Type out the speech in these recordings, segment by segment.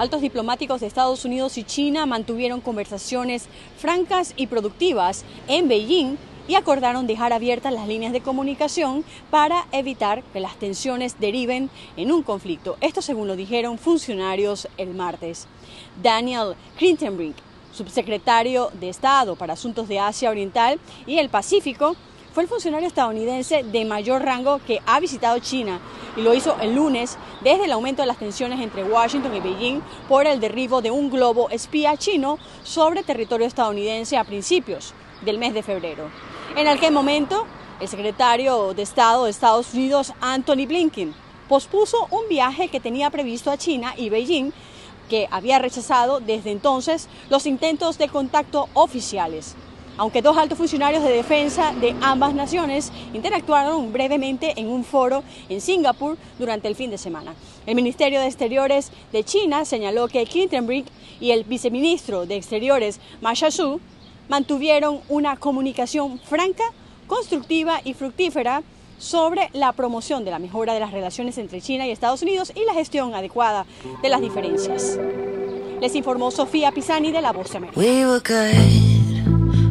Altos diplomáticos de Estados Unidos y China mantuvieron conversaciones francas y productivas en Beijing y acordaron dejar abiertas las líneas de comunicación para evitar que las tensiones deriven en un conflicto. Esto según lo dijeron funcionarios el martes. Daniel Crittenbrink, subsecretario de Estado para Asuntos de Asia Oriental y el Pacífico, fue el funcionario estadounidense de mayor rango que ha visitado China y lo hizo el lunes desde el aumento de las tensiones entre Washington y Beijing por el derribo de un globo espía chino sobre territorio estadounidense a principios del mes de febrero. En aquel momento, el secretario de Estado de Estados Unidos, Anthony Blinken, pospuso un viaje que tenía previsto a China y Beijing que había rechazado desde entonces los intentos de contacto oficiales aunque dos altos funcionarios de defensa de ambas naciones interactuaron brevemente en un foro en Singapur durante el fin de semana. El Ministerio de Exteriores de China señaló que Clinton y el viceministro de Exteriores Ma Su mantuvieron una comunicación franca, constructiva y fructífera sobre la promoción de la mejora de las relaciones entre China y Estados Unidos y la gestión adecuada de las diferencias. Les informó Sofía Pisani de La Voz de América.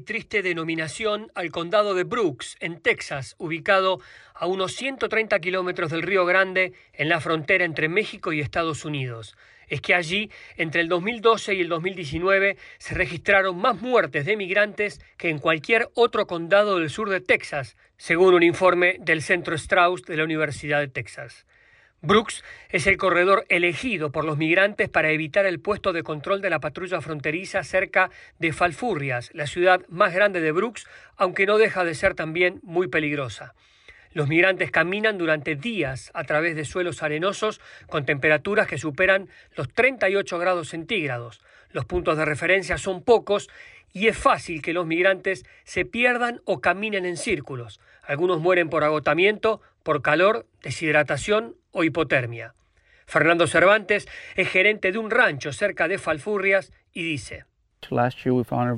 triste denominación al condado de Brooks, en Texas, ubicado a unos 130 kilómetros del Río Grande, en la frontera entre México y Estados Unidos. Es que allí, entre el 2012 y el 2019, se registraron más muertes de migrantes que en cualquier otro condado del sur de Texas, según un informe del Centro Strauss de la Universidad de Texas. Brooks es el corredor elegido por los migrantes para evitar el puesto de control de la patrulla fronteriza cerca de Falfurrias, la ciudad más grande de Brooks, aunque no deja de ser también muy peligrosa. Los migrantes caminan durante días a través de suelos arenosos con temperaturas que superan los 38 grados centígrados. Los puntos de referencia son pocos y es fácil que los migrantes se pierdan o caminen en círculos. Algunos mueren por agotamiento, por calor, deshidratación o hipotermia. Fernando Cervantes es gerente de un rancho cerca de Falfurrias y dice,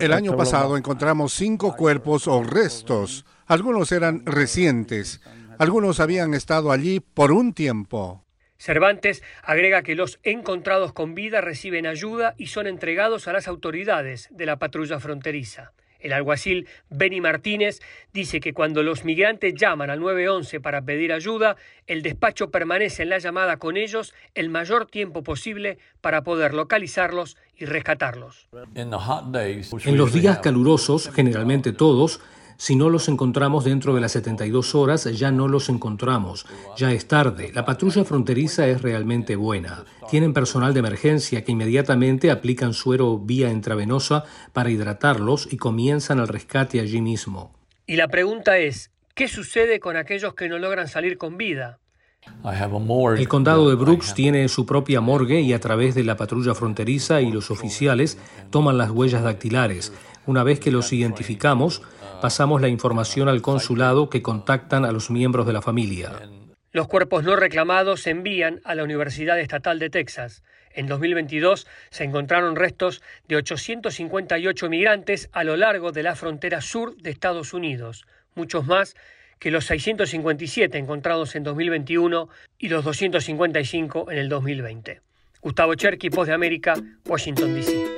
El año pasado encontramos cinco cuerpos o restos. Algunos eran recientes. Algunos habían estado allí por un tiempo. Cervantes agrega que los encontrados con vida reciben ayuda y son entregados a las autoridades de la patrulla fronteriza. El alguacil Benny Martínez dice que cuando los migrantes llaman al 911 para pedir ayuda, el despacho permanece en la llamada con ellos el mayor tiempo posible para poder localizarlos y rescatarlos. En los días calurosos, generalmente todos, si no los encontramos dentro de las 72 horas, ya no los encontramos. Ya es tarde. La patrulla fronteriza es realmente buena. Tienen personal de emergencia que inmediatamente aplican suero vía intravenosa para hidratarlos y comienzan el rescate allí mismo. Y la pregunta es, ¿qué sucede con aquellos que no logran salir con vida? El condado de Brooks tiene su propia morgue y a través de la patrulla fronteriza y los oficiales toman las huellas dactilares. Una vez que los identificamos, pasamos la información al consulado que contactan a los miembros de la familia. Los cuerpos no reclamados se envían a la Universidad Estatal de Texas. En 2022 se encontraron restos de 858 migrantes a lo largo de la frontera sur de Estados Unidos, muchos más que los 657 encontrados en 2021 y los 255 en el 2020. Gustavo Cherky, Voz de América, Washington, D.C.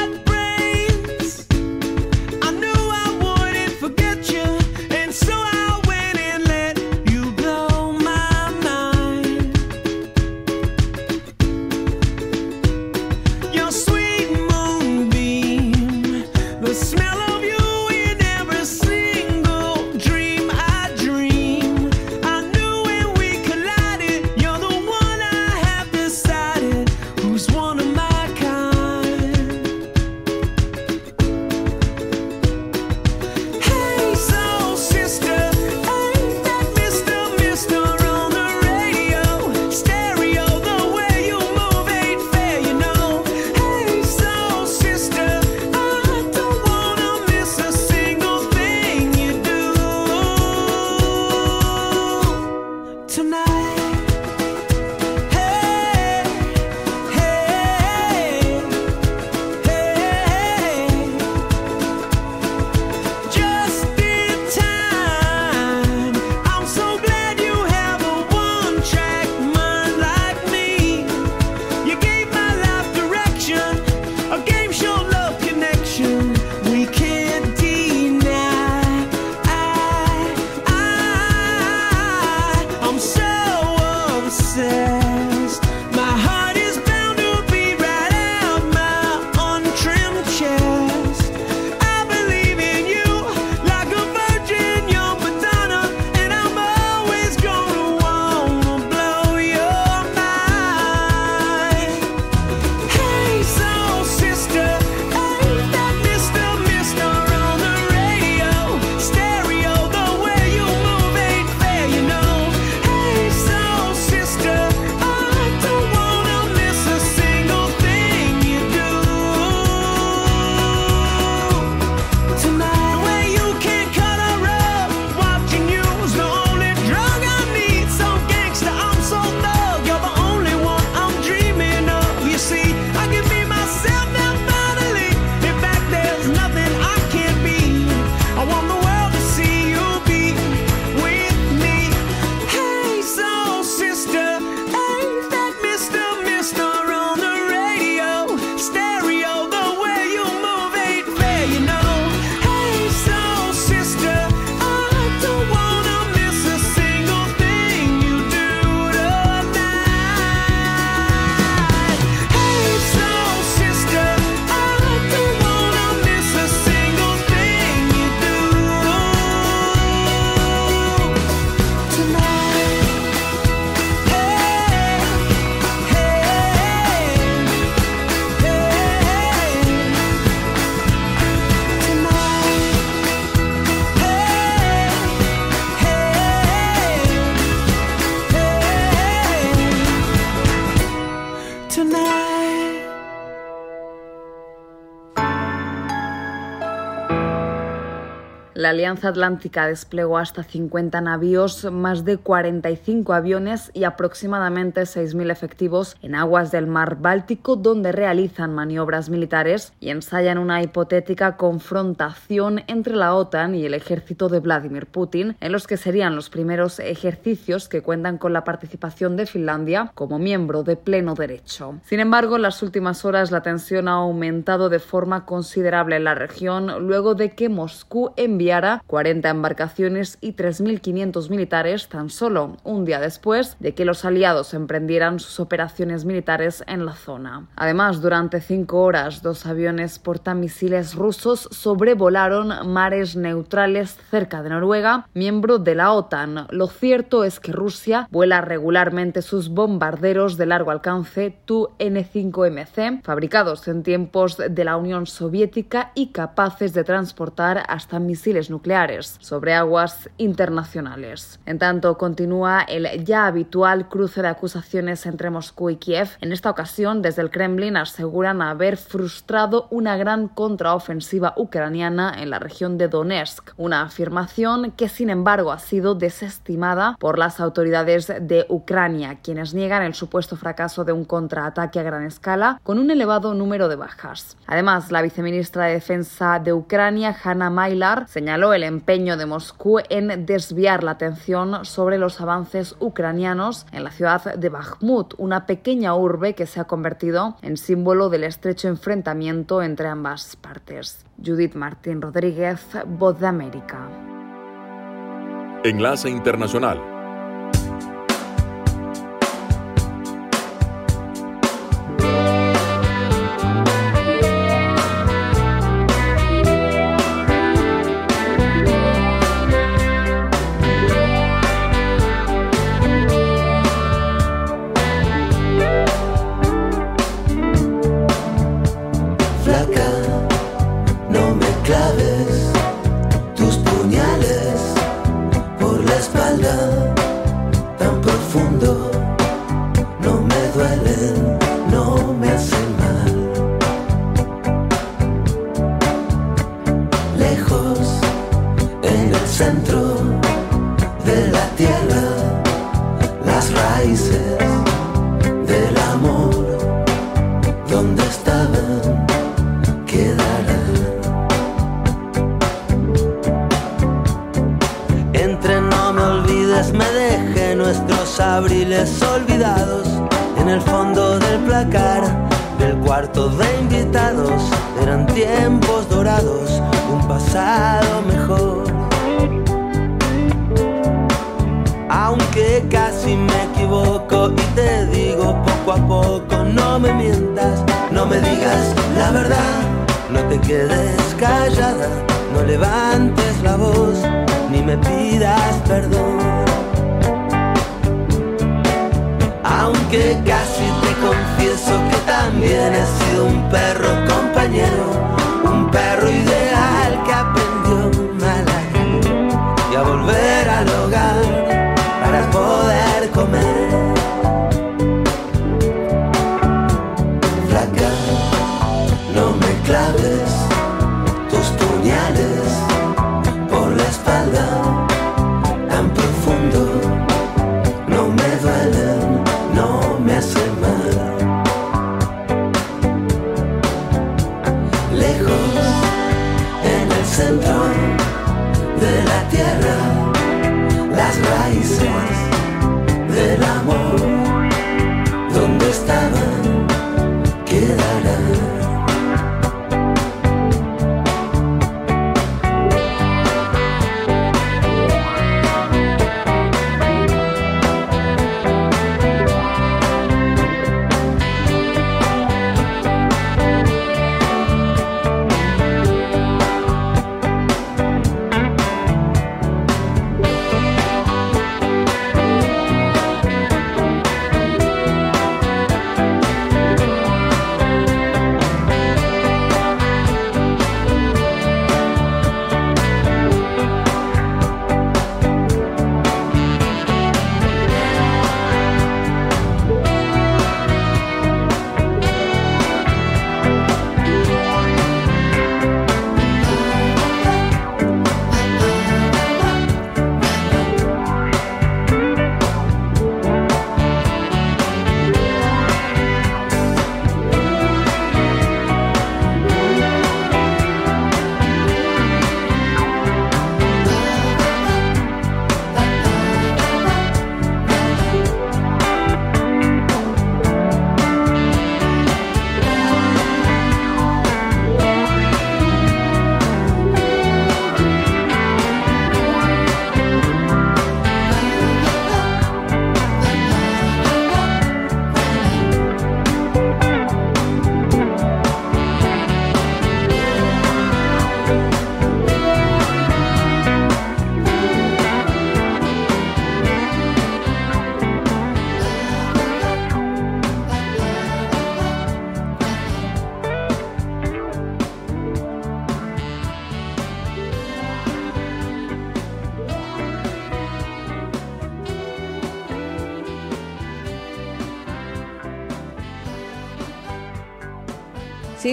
Alianza Atlántica desplegó hasta 50 navíos, más de 45 aviones y aproximadamente 6.000 efectivos en aguas del mar Báltico, donde realizan maniobras militares y ensayan una hipotética confrontación entre la OTAN y el ejército de Vladimir Putin, en los que serían los primeros ejercicios que cuentan con la participación de Finlandia como miembro de pleno derecho. Sin embargo, en las últimas horas la tensión ha aumentado de forma considerable en la región luego de que Moscú enviara 40 embarcaciones y 3.500 militares tan solo un día después de que los aliados emprendieran sus operaciones militares en la zona. Además, durante cinco horas, dos aviones portamisiles rusos sobrevolaron mares neutrales cerca de Noruega, miembro de la OTAN. Lo cierto es que Rusia vuela regularmente sus bombarderos de largo alcance Tu-N5MC, fabricados en tiempos de la Unión Soviética y capaces de transportar hasta misiles nucleares sobre aguas internacionales. En tanto, continúa el ya habitual cruce de acusaciones entre Moscú y Kiev. En esta ocasión, desde el Kremlin aseguran haber frustrado una gran contraofensiva ucraniana en la región de Donetsk, una afirmación que sin embargo ha sido desestimada por las autoridades de Ucrania, quienes niegan el supuesto fracaso de un contraataque a gran escala con un elevado número de bajas. Además, la viceministra de Defensa de Ucrania, Hanna Mailar, señaló el empeño de Moscú en desviar la atención sobre los avances ucranianos en la ciudad de Bakhmut, una pequeña urbe que se ha convertido en símbolo del estrecho enfrentamiento entre ambas partes. Judith Martín Rodríguez, Voz de América. Enlace Internacional. casi me equivoco y te digo poco a poco, no me mientas, no me digas la verdad, no te quedes callada, no levantes la voz, ni me pidas perdón. Aunque casi te confieso que también he sido un perro compañero, un perro ideal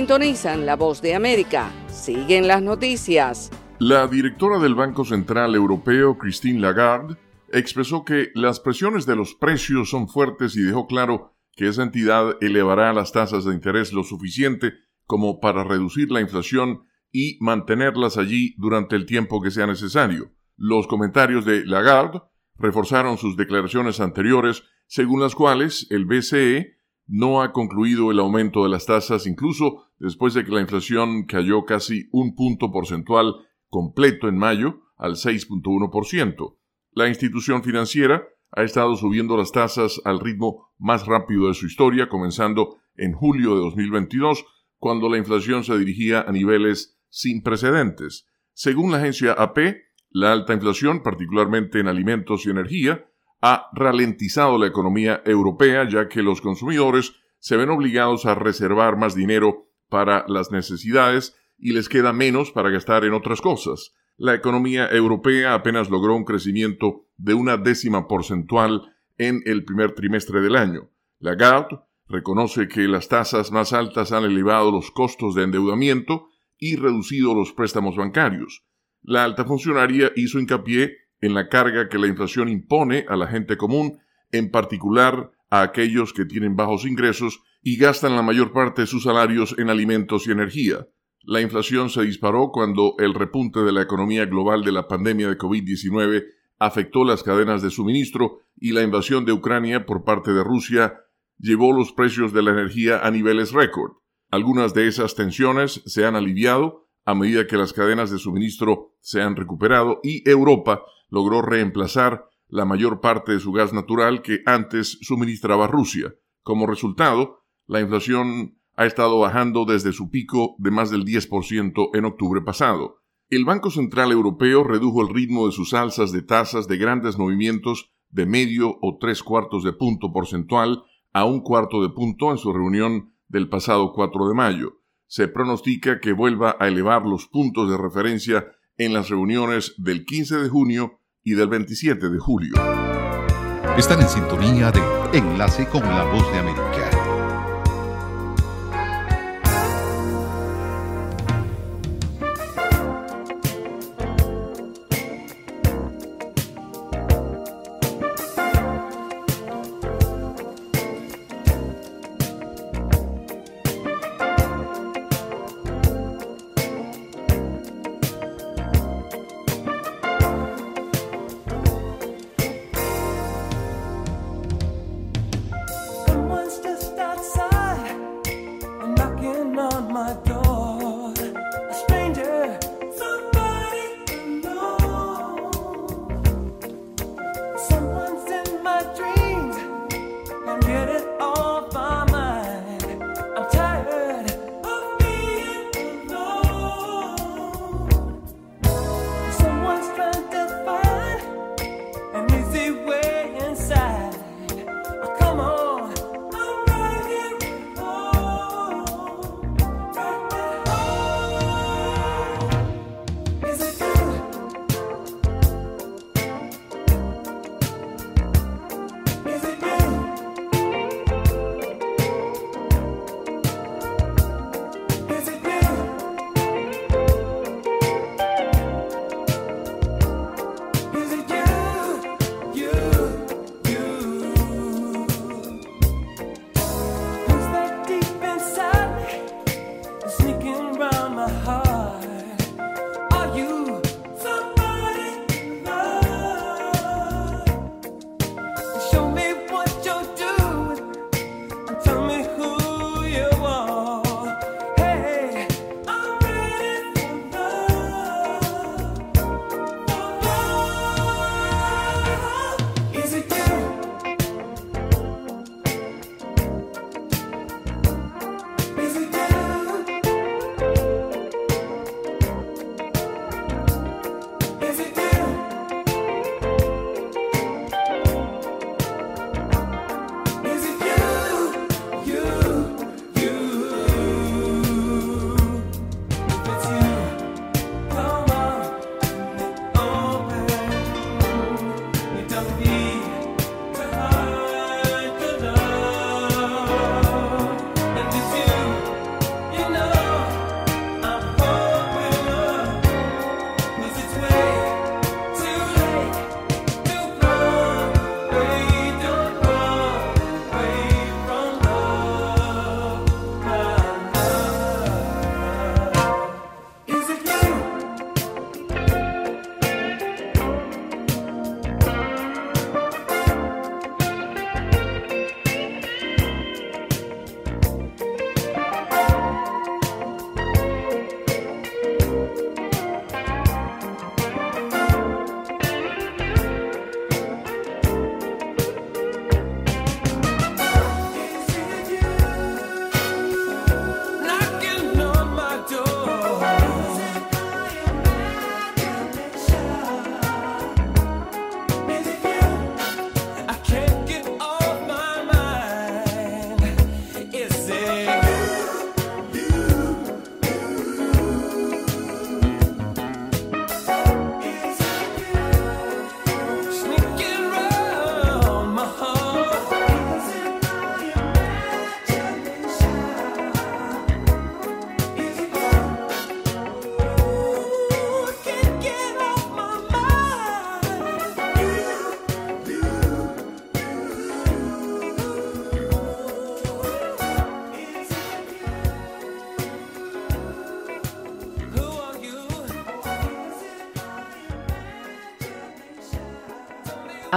La voz de América. Siguen las noticias. La directora del Banco Central Europeo, Christine Lagarde, expresó que las presiones de los precios son fuertes y dejó claro que esa entidad elevará las tasas de interés lo suficiente como para reducir la inflación y mantenerlas allí durante el tiempo que sea necesario. Los comentarios de Lagarde reforzaron sus declaraciones anteriores, según las cuales el BCE no ha concluido el aumento de las tasas incluso después de que la inflación cayó casi un punto porcentual completo en mayo al 6.1%. La institución financiera ha estado subiendo las tasas al ritmo más rápido de su historia, comenzando en julio de 2022, cuando la inflación se dirigía a niveles sin precedentes. Según la agencia AP, la alta inflación, particularmente en alimentos y energía, ha ralentizado la economía europea ya que los consumidores se ven obligados a reservar más dinero para las necesidades y les queda menos para gastar en otras cosas. La economía europea apenas logró un crecimiento de una décima porcentual en el primer trimestre del año. Lagarde reconoce que las tasas más altas han elevado los costos de endeudamiento y reducido los préstamos bancarios. La alta funcionaria hizo hincapié en la carga que la inflación impone a la gente común, en particular a aquellos que tienen bajos ingresos y gastan la mayor parte de sus salarios en alimentos y energía. La inflación se disparó cuando el repunte de la economía global de la pandemia de COVID-19 afectó las cadenas de suministro y la invasión de Ucrania por parte de Rusia llevó los precios de la energía a niveles récord. Algunas de esas tensiones se han aliviado a medida que las cadenas de suministro se han recuperado y Europa logró reemplazar la mayor parte de su gas natural que antes suministraba Rusia. Como resultado, la inflación ha estado bajando desde su pico de más del 10% en octubre pasado. El Banco Central Europeo redujo el ritmo de sus alzas de tasas de grandes movimientos de medio o tres cuartos de punto porcentual a un cuarto de punto en su reunión del pasado 4 de mayo. Se pronostica que vuelva a elevar los puntos de referencia en las reuniones del 15 de junio y del 27 de julio. Están en sintonía de Enlace con la Voz de América.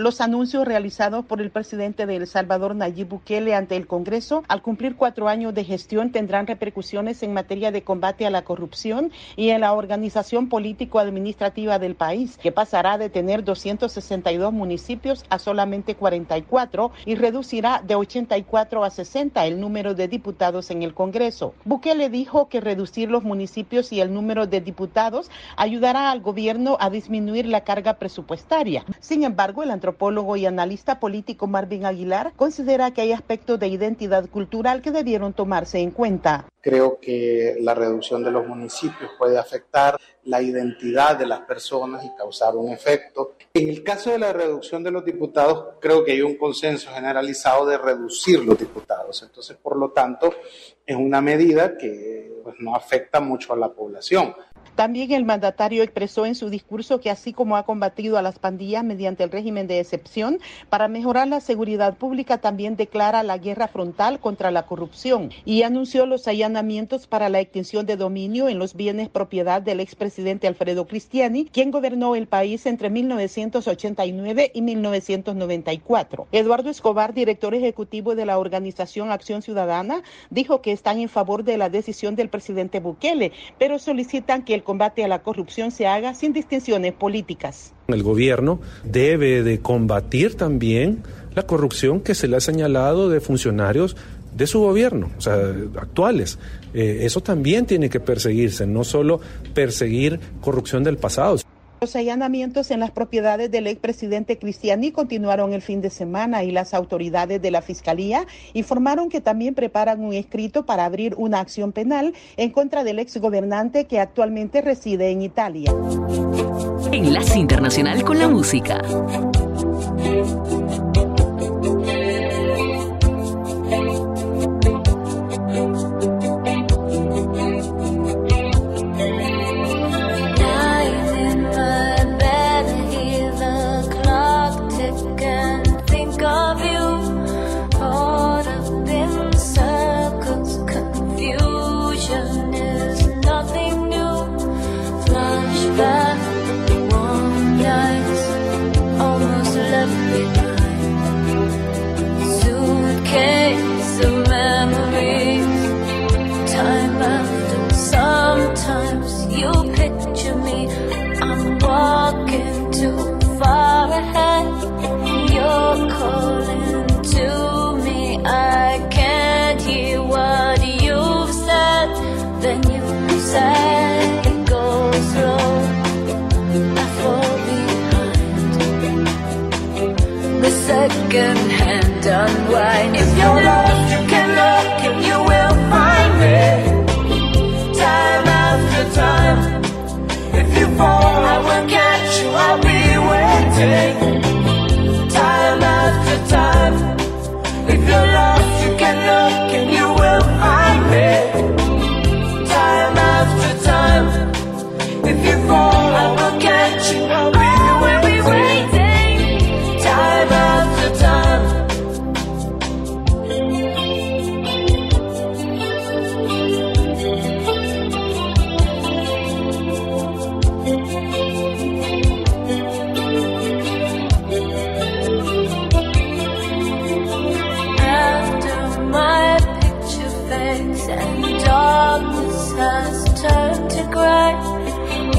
Los anuncios realizados por el presidente de El Salvador, Nayib Bukele, ante el Congreso, al cumplir cuatro años de gestión, tendrán repercusiones en materia de combate a la corrupción y en la organización político-administrativa del país, que pasará de tener 262 municipios a solamente 44 y reducirá de 84 a 60 el número de diputados en el Congreso. Bukele dijo que reducir los municipios y el número de diputados ayudará al gobierno a disminuir la carga presupuestaria. Sin embargo, el antropólogo y analista político Marvin Aguilar considera que hay aspectos de identidad cultural que debieron tomarse en cuenta. Creo que la reducción de los municipios puede afectar la identidad de las personas y causar un efecto. En el caso de la reducción de los diputados, creo que hay un consenso generalizado de reducir los diputados. Entonces, por lo tanto, es una medida que pues, no afecta mucho a la población. También el mandatario expresó en su discurso que así como ha combatido a las pandillas mediante el régimen de excepción, para mejorar la seguridad pública también declara la guerra frontal contra la corrupción y anunció los allanamientos para la extinción de dominio en los bienes propiedad del expresidente Alfredo Cristiani, quien gobernó el país entre 1989 y 1994. Eduardo Escobar, director ejecutivo de la organización Acción Ciudadana, dijo que están en favor de la decisión del presidente Bukele, pero solicitan que el combate a la corrupción se haga sin distinciones políticas. El gobierno debe de combatir también la corrupción que se le ha señalado de funcionarios de su gobierno, o sea, actuales. Eh, eso también tiene que perseguirse, no solo perseguir corrupción del pasado. Los allanamientos en las propiedades del expresidente Cristiani continuaron el fin de semana y las autoridades de la Fiscalía informaron que también preparan un escrito para abrir una acción penal en contra del exgobernante que actualmente reside en Italia. Enlace Internacional con la Música.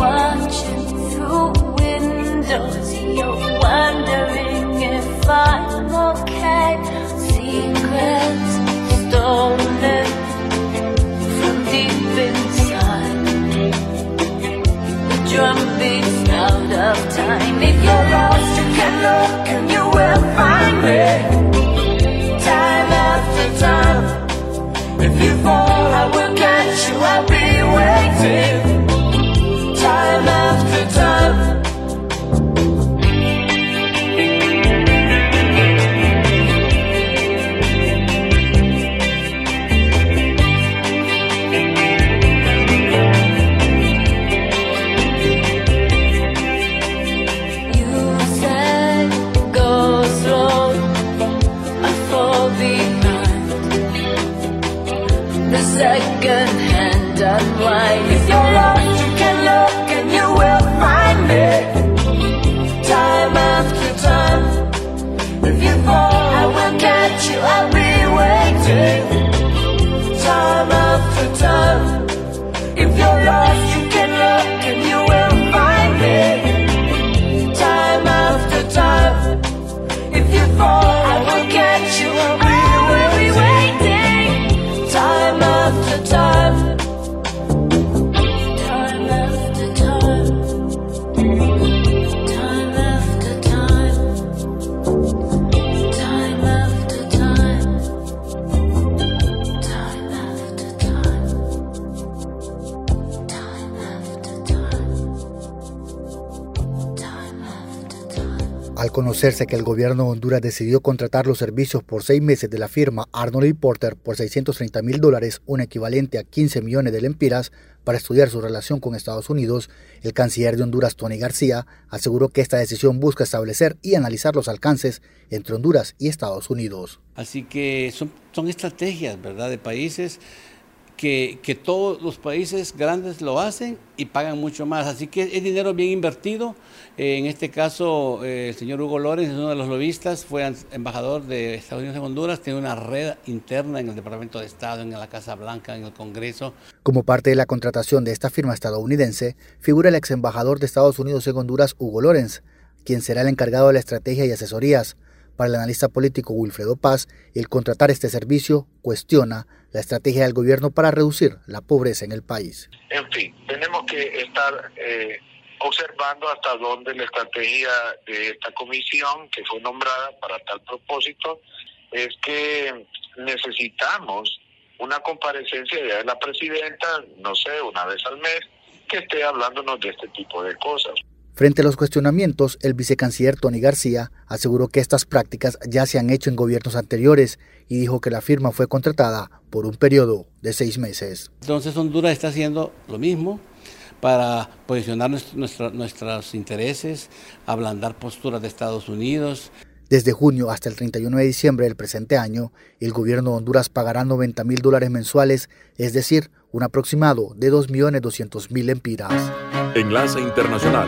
Watching through windows, you're wondering if I'm okay. Secrets stolen from deep inside. The drum beats out of time. If you're lost, you can look and you will find me. Time after time. If you fall, I will catch you. I'll be waiting. Al conocerse que el gobierno de Honduras decidió contratar los servicios por seis meses de la firma Arnold y Porter por 630 mil dólares, un equivalente a 15 millones de lempiras, para estudiar su relación con Estados Unidos, el canciller de Honduras, Tony García, aseguró que esta decisión busca establecer y analizar los alcances entre Honduras y Estados Unidos. Así que son, son estrategias, ¿verdad?, de países que, todos los países grandes lo hacen y pagan mucho más. Así que es dinero bien invertido. Eh, en este caso, eh, el señor Hugo Lorenz es uno de los lobistas, fue embajador de Estados Unidos en Honduras, tiene una red interna en el Departamento de Estado, en la Casa Blanca, en el Congreso. Como parte de la contratación de esta firma estadounidense, figura el ex embajador de Estados Unidos en Honduras, Hugo Lorenz, quien será el encargado de la estrategia y asesorías. Para el analista político Wilfredo Paz, el contratar este servicio cuestiona la estrategia del gobierno para reducir la pobreza en el país. En fin, tenemos que estar eh, observando hasta dónde la estrategia de esta comisión que fue nombrada para tal propósito es que necesitamos una comparecencia de la presidenta, no sé, una vez al mes, que esté hablándonos de este tipo de cosas. Frente a los cuestionamientos, el vicecanciller Tony García aseguró que estas prácticas ya se han hecho en gobiernos anteriores y dijo que la firma fue contratada por un periodo de seis meses. Entonces Honduras está haciendo lo mismo para posicionar nuestra- nuestros intereses, ablandar posturas de Estados Unidos. Desde junio hasta el 31 de diciembre del presente año, el gobierno de Honduras pagará 90 mil dólares mensuales, es decir, un aproximado de 2.200.000 empiras. Enlace Internacional.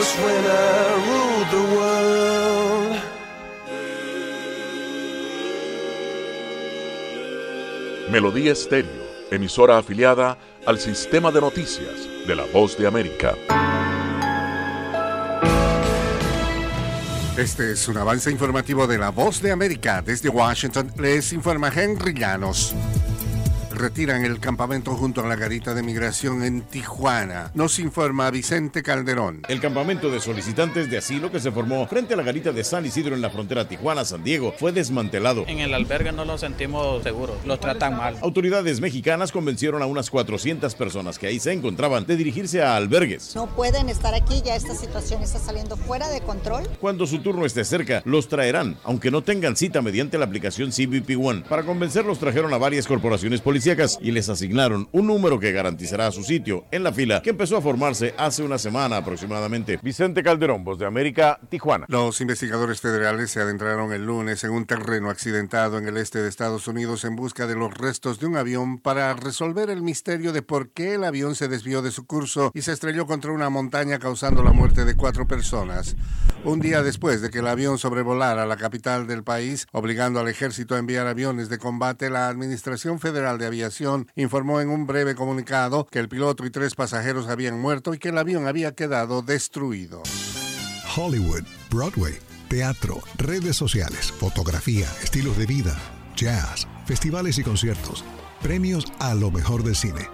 was when I ruled the world. Melodía Estéreo, emisora afiliada al sistema de noticias de la Voz de América. Este es un avance informativo de La Voz de América. Desde Washington les informa Henry Llanos. Retiran el campamento junto a la garita de migración en Tijuana. Nos informa Vicente Calderón. El campamento de solicitantes de asilo que se formó frente a la garita de San Isidro en la frontera Tijuana-San Diego fue desmantelado. En el albergue no nos sentimos seguros, los tratan mal. Autoridades mexicanas convencieron a unas 400 personas que ahí se encontraban de dirigirse a albergues. No pueden estar aquí, ya esta situación está saliendo fuera de control. Cuando su turno esté cerca, los traerán, aunque no tengan cita mediante la aplicación CBP One. Para convencerlos trajeron a varias corporaciones policíacas y les asignaron un número que garantizará su sitio en la fila que empezó a formarse hace una semana aproximadamente. Vicente Calderón, Voz de América, Tijuana. Los investigadores federales se adentraron el lunes en un terreno accidentado en el este de Estados Unidos en busca de los restos de un avión para resolver el misterio de por qué el avión se desvió de su curso y se estrelló contra una montaña causando la muerte de cuatro personas. Un día después de que el avión sobrevolara la capital del país, obligando al ejército a enviar aviones de combate, la Administración Federal de Aviación informó en un breve comunicado que el piloto y tres pasajeros habían muerto y que el avión había quedado destruido. Hollywood, Broadway, teatro, redes sociales, fotografía, estilos de vida, jazz, festivales y conciertos, premios a lo mejor del cine.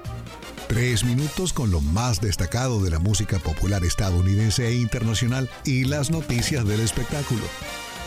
Tres minutos con lo más destacado de la música popular estadounidense e internacional y las noticias del espectáculo.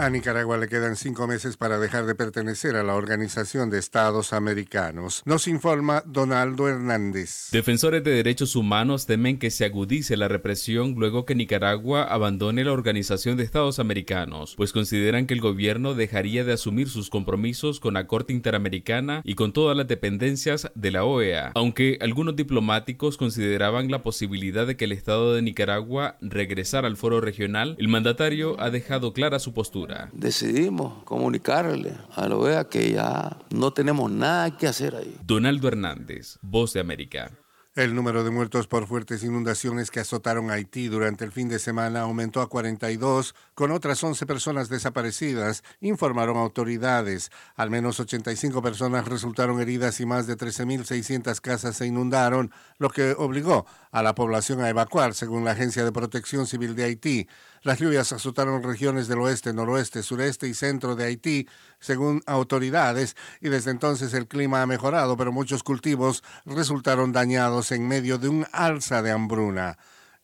A Nicaragua le quedan cinco meses para dejar de pertenecer a la Organización de Estados Americanos. Nos informa Donaldo Hernández. Defensores de derechos humanos temen que se agudice la represión luego que Nicaragua abandone la Organización de Estados Americanos, pues consideran que el gobierno dejaría de asumir sus compromisos con la Corte Interamericana y con todas las dependencias de la OEA, aunque algunos diplomáticos consideraban la posibilidad de que el Estado de Nicaragua regresara al foro regional, el mandatario ha dejado clara su postura. Decidimos comunicarle a la OEA que ya no tenemos nada que hacer ahí. Donaldo Hernández, Voz de América. El número de muertos por fuertes inundaciones que azotaron Haití durante el fin de semana aumentó a 42, con otras 11 personas desaparecidas, informaron autoridades. Al menos 85 personas resultaron heridas y más de 13.600 casas se inundaron, lo que obligó a la población a evacuar, según la Agencia de Protección Civil de Haití. Las lluvias azotaron regiones del oeste, noroeste, sureste y centro de Haití, según autoridades, y desde entonces el clima ha mejorado, pero muchos cultivos resultaron dañados en medio de un alza de hambruna.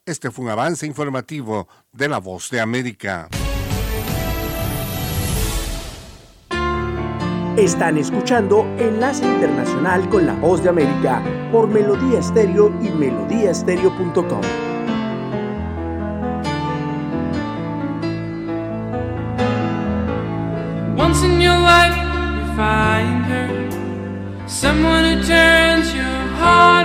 Este fue un avance informativo de La Voz de América. Están escuchando Enlace Internacional con la Voz de América por Melodía Estéreo y melodíaestéreo.com. Once in your life, you find her. Someone who turns your heart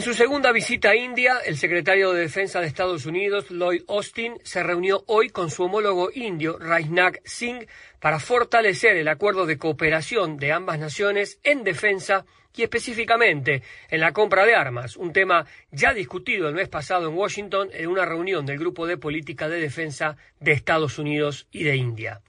su segunda visita a India, el secretario de Defensa de Estados Unidos, Lloyd Austin, se reunió hoy con su homólogo indio, Rajnath Singh, para fortalecer el acuerdo de cooperación de ambas naciones en defensa y específicamente en la compra de armas, un tema ya discutido el mes pasado en Washington en una reunión del Grupo de Política de Defensa de Estados Unidos y de India.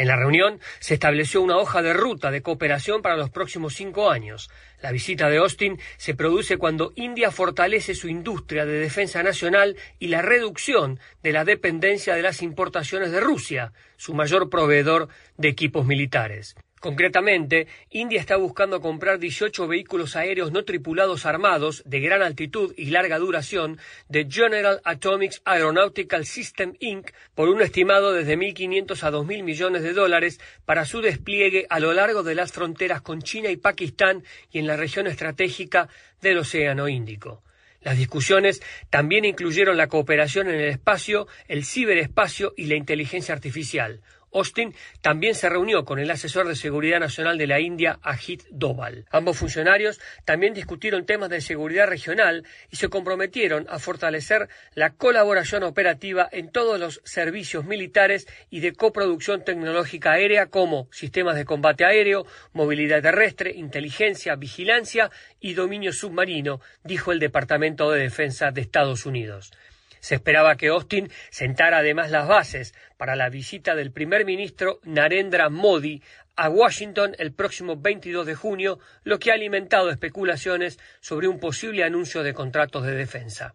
En la reunión se estableció una hoja de ruta de cooperación para los próximos cinco años. La visita de Austin se produce cuando India fortalece su industria de defensa nacional y la reducción de la dependencia de las importaciones de Rusia, su mayor proveedor de equipos militares. Concretamente, India está buscando comprar 18 vehículos aéreos no tripulados armados de gran altitud y larga duración de General Atomics Aeronautical System Inc. por un estimado desde 1.500 a 2.000 millones de dólares para su despliegue a lo largo de las fronteras con China y Pakistán y en la región estratégica del Océano Índico. Las discusiones también incluyeron la cooperación en el espacio, el ciberespacio y la inteligencia artificial, Austin también se reunió con el asesor de seguridad nacional de la India, Ajit Doval. Ambos funcionarios también discutieron temas de seguridad regional y se comprometieron a fortalecer la colaboración operativa en todos los servicios militares y de coproducción tecnológica aérea como sistemas de combate aéreo, movilidad terrestre, inteligencia, vigilancia y dominio submarino, dijo el Departamento de Defensa de Estados Unidos. Se esperaba que Austin sentara además las bases para la visita del primer ministro Narendra Modi a Washington el próximo 22 de junio, lo que ha alimentado especulaciones sobre un posible anuncio de contratos de defensa.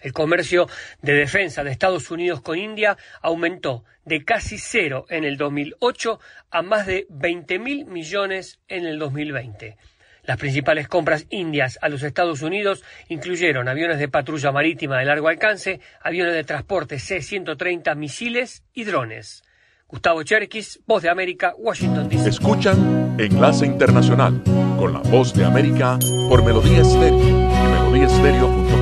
El comercio de defensa de Estados Unidos con India aumentó de casi cero en el 2008 a más de 20 mil millones en el 2020. Las principales compras indias a los Estados Unidos incluyeron aviones de patrulla marítima de largo alcance, aviones de transporte C-130, misiles y drones. Gustavo Cherkis, Voz de América, Washington, D.C. Escuchan Enlace Internacional con la Voz de América por Melodía Estéreo.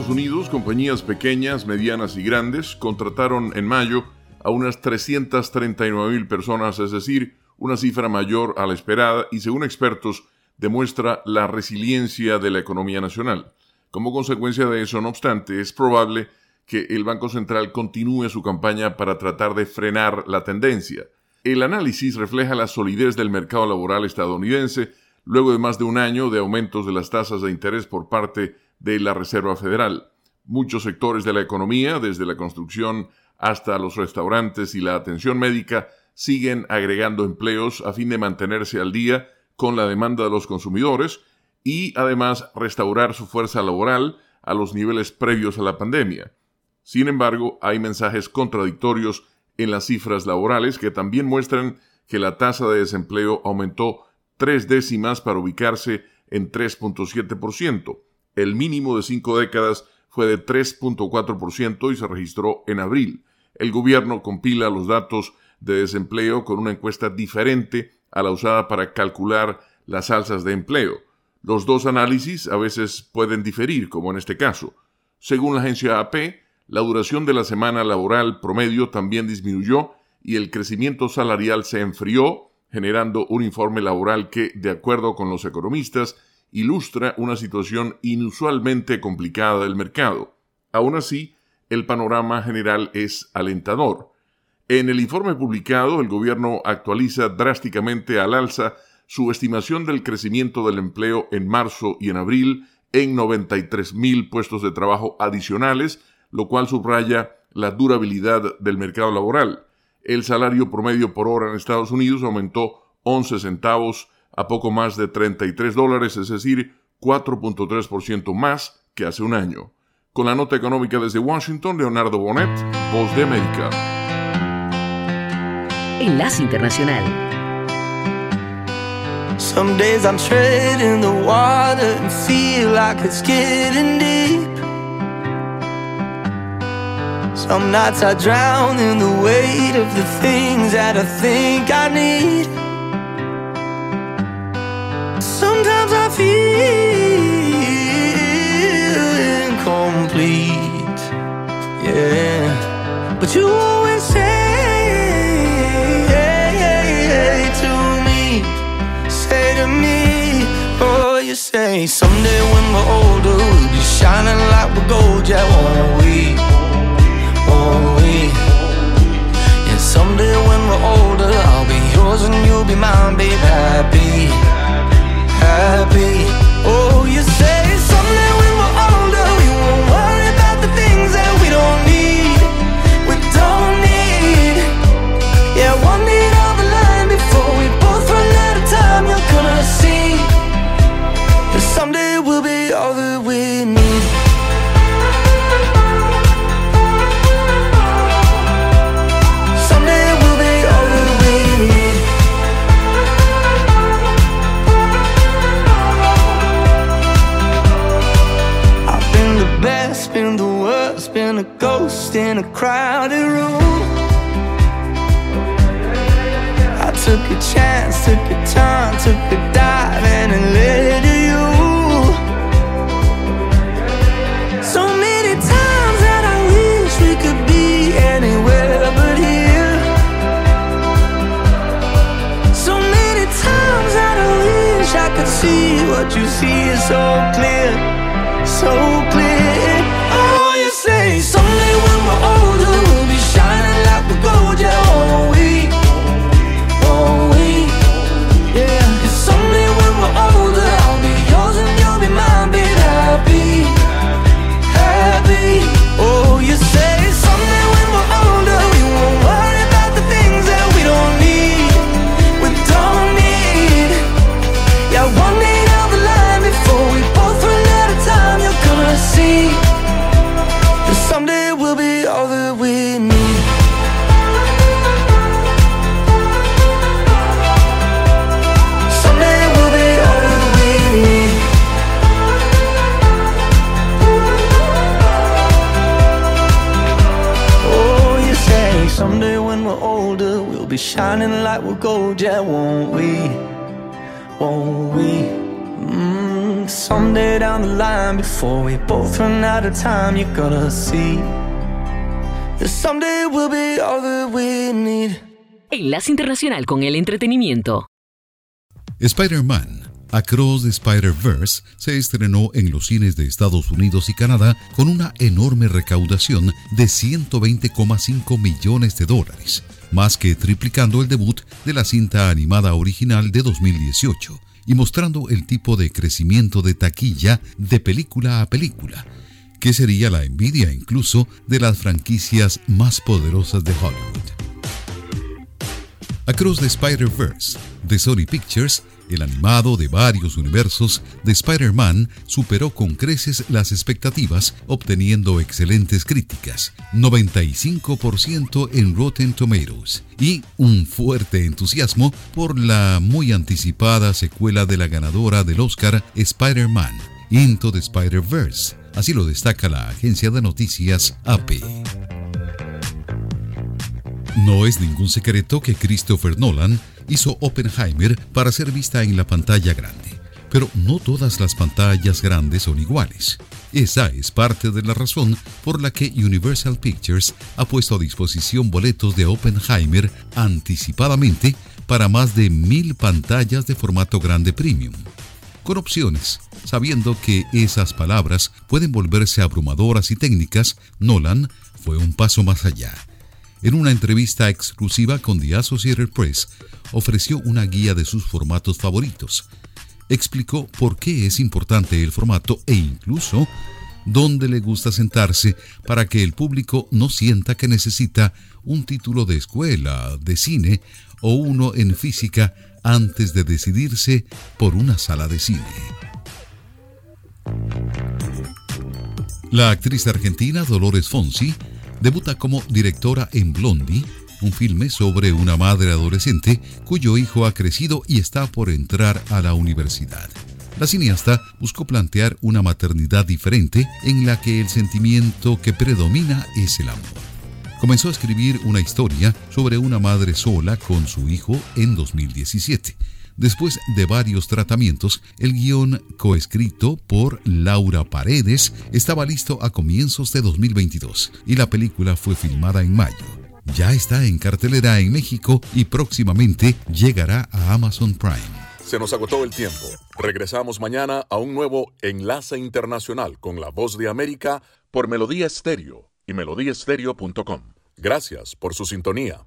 Estados Unidos, compañías pequeñas, medianas y grandes contrataron en mayo a unas 339 mil personas, es decir, una cifra mayor a la esperada y según expertos demuestra la resiliencia de la economía nacional. Como consecuencia de eso, no obstante, es probable que el Banco Central continúe su campaña para tratar de frenar la tendencia. El análisis refleja la solidez del mercado laboral estadounidense luego de más de un año de aumentos de las tasas de interés por parte de la Reserva Federal. Muchos sectores de la economía, desde la construcción hasta los restaurantes y la atención médica, siguen agregando empleos a fin de mantenerse al día con la demanda de los consumidores y además restaurar su fuerza laboral a los niveles previos a la pandemia. Sin embargo, hay mensajes contradictorios en las cifras laborales que también muestran que la tasa de desempleo aumentó tres décimas para ubicarse en 3.7%. El mínimo de cinco décadas fue de 3.4% y se registró en abril. El gobierno compila los datos de desempleo con una encuesta diferente a la usada para calcular las alzas de empleo. Los dos análisis a veces pueden diferir, como en este caso. Según la agencia AP, la duración de la semana laboral promedio también disminuyó y el crecimiento salarial se enfrió, generando un informe laboral que, de acuerdo con los economistas, ilustra una situación inusualmente complicada del mercado. Aún así, el panorama general es alentador. En el informe publicado, el gobierno actualiza drásticamente al alza su estimación del crecimiento del empleo en marzo y en abril en 93 mil puestos de trabajo adicionales, lo cual subraya la durabilidad del mercado laboral. El salario promedio por hora en Estados Unidos aumentó 11 centavos a poco más de 33 dólares, es decir, 4.3% más que hace un año. Con la nota económica desde Washington, Leonardo Bonet, Voz de América. Enlace Internacional. Some days I'm treading the water and feel like it's getting deep. Some nights I drown in the weight of the things that I think I need. Sometimes I feel incomplete. Yeah, but you always say to me, say to me, oh, you say someday when we're older we'll be shining like we're gold, yeah, won't we? Won't we? And someday when we're older, I'll be yours and you'll be mine, babe, happy. Shining like we're gold, yeah, won't we? Won't we? Mm, someday down the line, before we both run out of time, you're gonna see that someday we'll be all that we need. Enlace Internacional con el Entretenimiento. Spider-Man Across the Spider-Verse se estrenó en los cines de Estados Unidos y Canadá con una enorme recaudación de 120,5 millones de dólares, más que triplicando el debut de la cinta animada original de 2018 y mostrando el tipo de crecimiento de taquilla de película a película, que sería la envidia incluso de las franquicias más poderosas de Hollywood. Across the Spider-Verse de Sony Pictures, el animado de varios universos de Spider-Man superó con creces las expectativas, obteniendo excelentes críticas, 95% en Rotten Tomatoes, y un fuerte entusiasmo por la muy anticipada secuela de la ganadora del Oscar Spider-Man, Into the Spider-Verse. Así lo destaca la agencia de noticias AP. No es ningún secreto que Christopher Nolan hizo Oppenheimer para ser vista en la pantalla grande. Pero no todas las pantallas grandes son iguales. Esa es parte de la razón por la que Universal Pictures ha puesto a disposición boletos de Oppenheimer anticipadamente para más de mil pantallas de formato grande premium. Con opciones, sabiendo que esas palabras pueden volverse abrumadoras y técnicas, Nolan fue un paso más allá. En una entrevista exclusiva con The Associated Press, ofreció una guía de sus formatos favoritos. Explicó por qué es importante el formato e incluso dónde le gusta sentarse para que el público no sienta que necesita un título de escuela, de cine o uno en física antes de decidirse por una sala de cine. La actriz argentina Dolores Fonsi debuta como directora en Blondie, un filme sobre una madre adolescente cuyo hijo ha crecido y está por entrar a la universidad. La cineasta buscó plantear una maternidad diferente en la que el sentimiento que predomina es el amor. Comenzó a escribir una historia sobre una madre sola con su hijo en 2017. Después de varios tratamientos, el guion coescrito por Laura Paredes estaba listo a comienzos de 2022 y la película fue filmada en mayo. Ya está en cartelera en México y próximamente llegará a Amazon Prime. Se nos agotó el tiempo. Regresamos mañana a un nuevo Enlace Internacional con la Voz de América por Melodía Estéreo y melodíaestéreo.com. Gracias por su sintonía.